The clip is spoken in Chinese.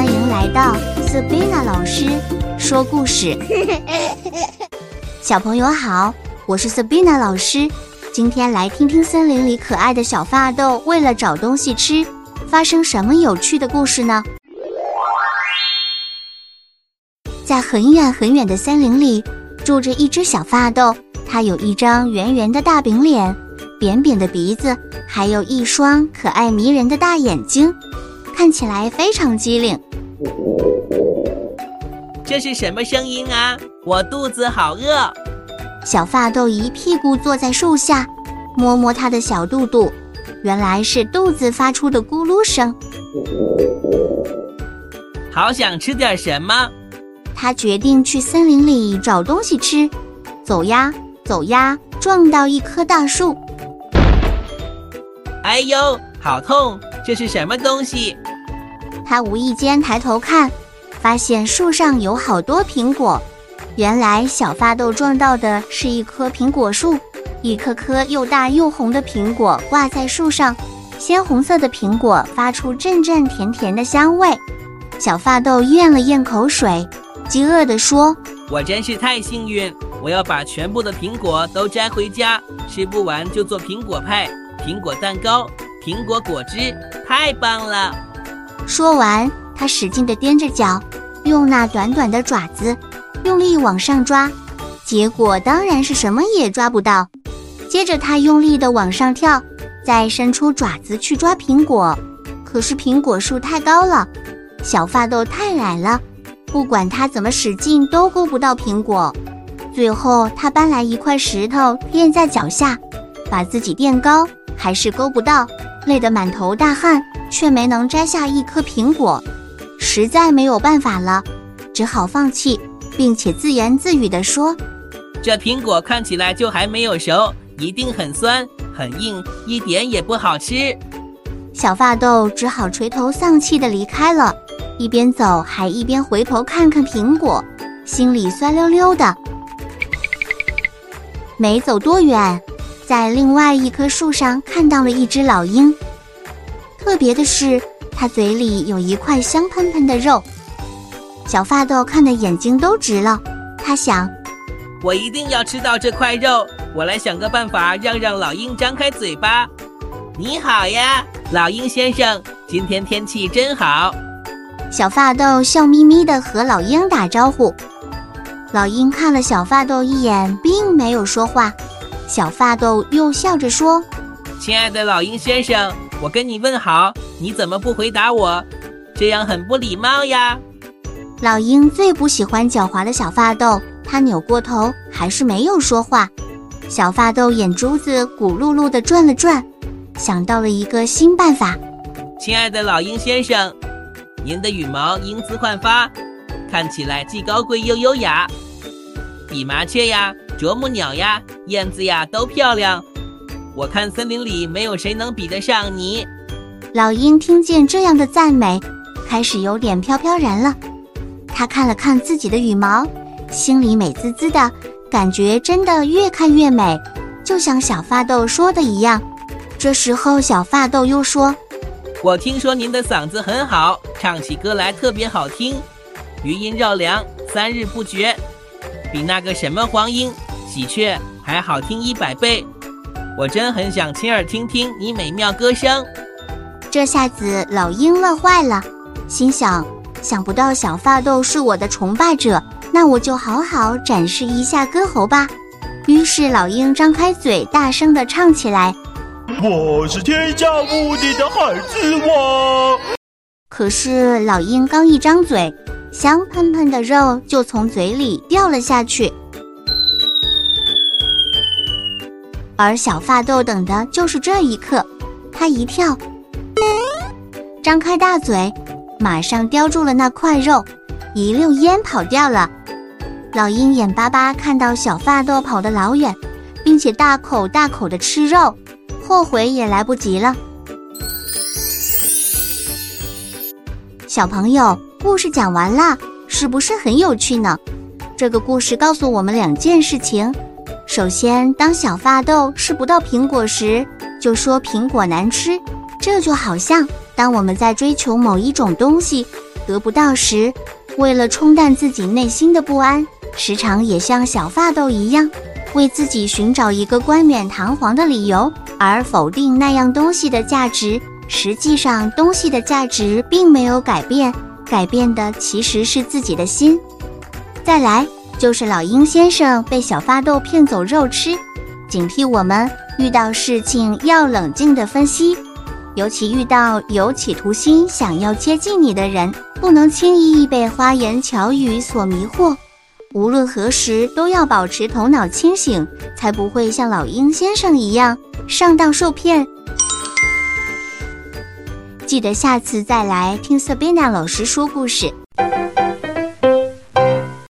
欢迎来到 Sabina 老师说故事。小朋友好，我是 Sabina 老师，今天来听听森林里可爱的小发豆为了找东西吃，发生什么有趣的故事呢？在很远很远的森林里，住着一只小发豆，它有一张圆圆的大饼脸，扁扁的鼻子，还有一双可爱迷人的大眼睛。看起来非常机灵。这是什么声音啊？我肚子好饿。小发豆一屁股坐在树下，摸摸他的小肚肚，原来是肚子发出的咕噜声。好想吃点什么？他决定去森林里找东西吃。走呀走呀，撞到一棵大树。哎呦，好痛！这是什么东西？他无意间抬头看，发现树上有好多苹果。原来小发豆撞到的是一棵苹果树，一颗颗又大又红的苹果挂在树上，鲜红色的苹果发出阵阵甜甜的香味。小发豆咽了咽口水，饥饿地说：“我真是太幸运，我要把全部的苹果都摘回家，吃不完就做苹果派、苹果蛋糕、苹果果汁，太棒了。”说完，他使劲地踮着脚，用那短短的爪子用力往上抓，结果当然是什么也抓不到。接着他用力地往上跳，再伸出爪子去抓苹果，可是苹果树太高了，小发豆太矮了，不管他怎么使劲都够不到苹果。最后他搬来一块石头垫在脚下，把自己垫高，还是够不到，累得满头大汗。却没能摘下一颗苹果，实在没有办法了，只好放弃，并且自言自语地说：“这苹果看起来就还没有熟，一定很酸、很硬，一点也不好吃。”小发豆只好垂头丧气地离开了，一边走还一边回头看看苹果，心里酸溜溜的。没走多远，在另外一棵树上看到了一只老鹰。特别的是，它嘴里有一块香喷喷的肉。小发豆看得眼睛都直了。他想：我一定要吃到这块肉。我来想个办法，让让老鹰张开嘴巴。你好呀，老鹰先生，今天天气真好。小发豆笑眯眯地和老鹰打招呼。老鹰看了小发豆一眼，并没有说话。小发豆又笑着说：“亲爱的老鹰先生。”我跟你问好，你怎么不回答我？这样很不礼貌呀！老鹰最不喜欢狡猾的小发豆，它扭过头，还是没有说话。小发豆眼珠子咕噜噜地转了转，想到了一个新办法。亲爱的老鹰先生，您的羽毛英姿焕发，看起来既高贵又优雅，比麻雀呀、啄木鸟呀、燕子呀都漂亮。我看森林里没有谁能比得上你。老鹰听见这样的赞美，开始有点飘飘然了。他看了看自己的羽毛，心里美滋滋的，感觉真的越看越美，就像小发豆说的一样。这时候，小发豆又说：“我听说您的嗓子很好，唱起歌来特别好听，余音绕梁，三日不绝，比那个什么黄莺、喜鹊还好听一百倍。”我真很想亲耳听听你美妙歌声。这下子老鹰乐坏了，心想：想不到小发豆是我的崇拜者，那我就好好展示一下歌喉吧。于是老鹰张开嘴，大声地唱起来：“我是天下无敌的孩子王。”可是老鹰刚一张嘴，香喷喷的肉就从嘴里掉了下去。而小发豆等的就是这一刻，他一跳，张开大嘴，马上叼住了那块肉，一溜烟跑掉了。老鹰眼巴巴看到小发豆跑得老远，并且大口大口的吃肉，后悔也来不及了。小朋友，故事讲完了，是不是很有趣呢？这个故事告诉我们两件事情。首先，当小发豆吃不到苹果时，就说苹果难吃。这就好像当我们在追求某一种东西，得不到时，为了冲淡自己内心的不安，时常也像小发豆一样，为自己寻找一个冠冕堂皇的理由，而否定那样东西的价值。实际上，东西的价值并没有改变，改变的其实是自己的心。再来就是老鹰先生被小发豆骗走肉吃，警惕我们遇到事情要冷静的分析。尤其遇到有企图心想要接近你的人，不能轻易被花言巧语所迷惑。无论何时都要保持头脑清醒，才不会像老鹰先生一样上当受骗。记得下次再来听 Sabina 老师说故事。